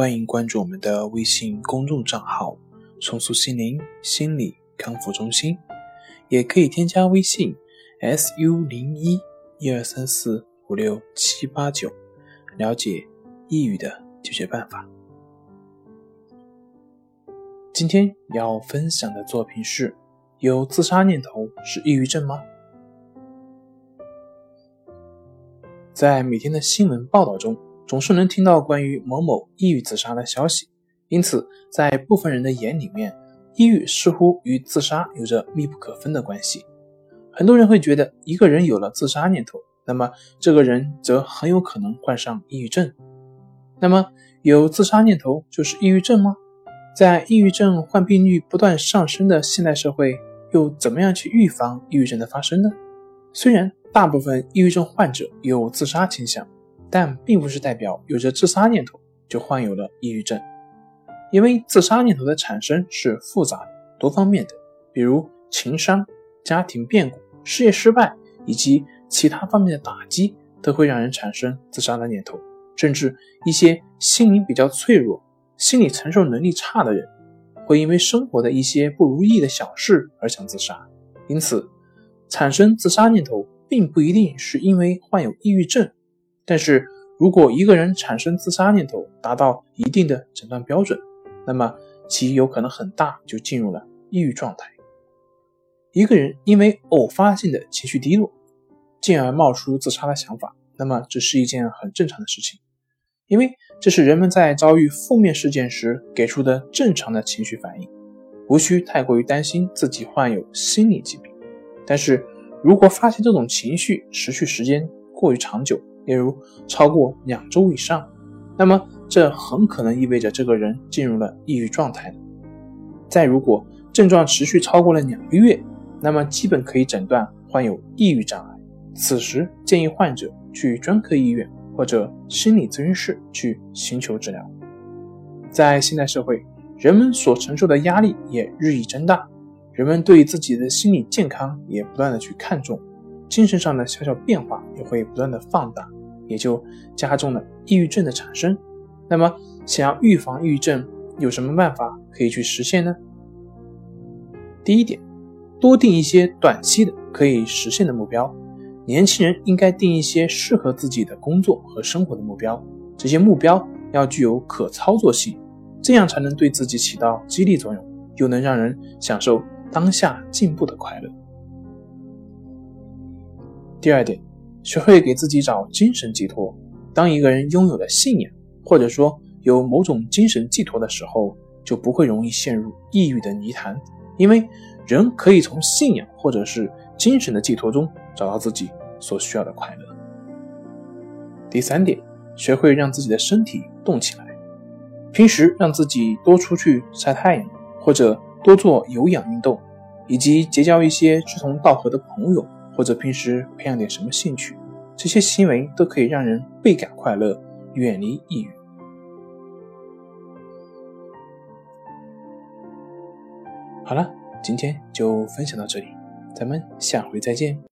欢迎关注我们的微信公众账号“重塑心灵心理康复中心”，也可以添加微信 “su 零一一二三四五六七八九”了解抑郁的解决办法。今天要分享的作品是：有自杀念头是抑郁症吗？在每天的新闻报道中。总是能听到关于某某抑郁自杀的消息，因此在部分人的眼里面，抑郁似乎与自杀有着密不可分的关系。很多人会觉得，一个人有了自杀念头，那么这个人则很有可能患上抑郁症。那么，有自杀念头就是抑郁症吗？在抑郁症患病率不断上升的现代社会，又怎么样去预防抑郁症的发生呢？虽然大部分抑郁症患者有自杀倾向。但并不是代表有着自杀念头就患有了抑郁症，因为自杀念头的产生是复杂的、多方面的，比如情伤、家庭变故、事业失败以及其他方面的打击，都会让人产生自杀的念头。甚至一些心灵比较脆弱、心理承受能力差的人，会因为生活的一些不如意的小事而想自杀。因此，产生自杀念头并不一定是因为患有抑郁症。但是如果一个人产生自杀念头达到一定的诊断标准，那么其有可能很大就进入了抑郁状态。一个人因为偶发性的情绪低落，进而冒出自杀的想法，那么这是一件很正常的事情，因为这是人们在遭遇负面事件时给出的正常的情绪反应，无需太过于担心自己患有心理疾病。但是如果发现这种情绪持续时间过于长久，例如超过两周以上，那么这很可能意味着这个人进入了抑郁状态。再如果症状持续超过了两个月，那么基本可以诊断患有抑郁障碍。此时建议患者去专科医院或者心理咨询室去寻求治疗。在现代社会，人们所承受的压力也日益增大，人们对自己的心理健康也不断的去看重。精神上的小小变化也会不断的放大，也就加重了抑郁症的产生。那么，想要预防抑郁症，有什么办法可以去实现呢？第一点，多定一些短期的可以实现的目标。年轻人应该定一些适合自己的工作和生活的目标，这些目标要具有可操作性，这样才能对自己起到激励作用，又能让人享受当下进步的快乐。第二点，学会给自己找精神寄托。当一个人拥有了信仰，或者说有某种精神寄托的时候，就不会容易陷入抑郁的泥潭，因为人可以从信仰或者是精神的寄托中找到自己所需要的快乐。第三点，学会让自己的身体动起来，平时让自己多出去晒太阳，或者多做有氧运动，以及结交一些志同道合的朋友。或者平时培养点什么兴趣，这些行为都可以让人倍感快乐，远离抑郁。好了，今天就分享到这里，咱们下回再见。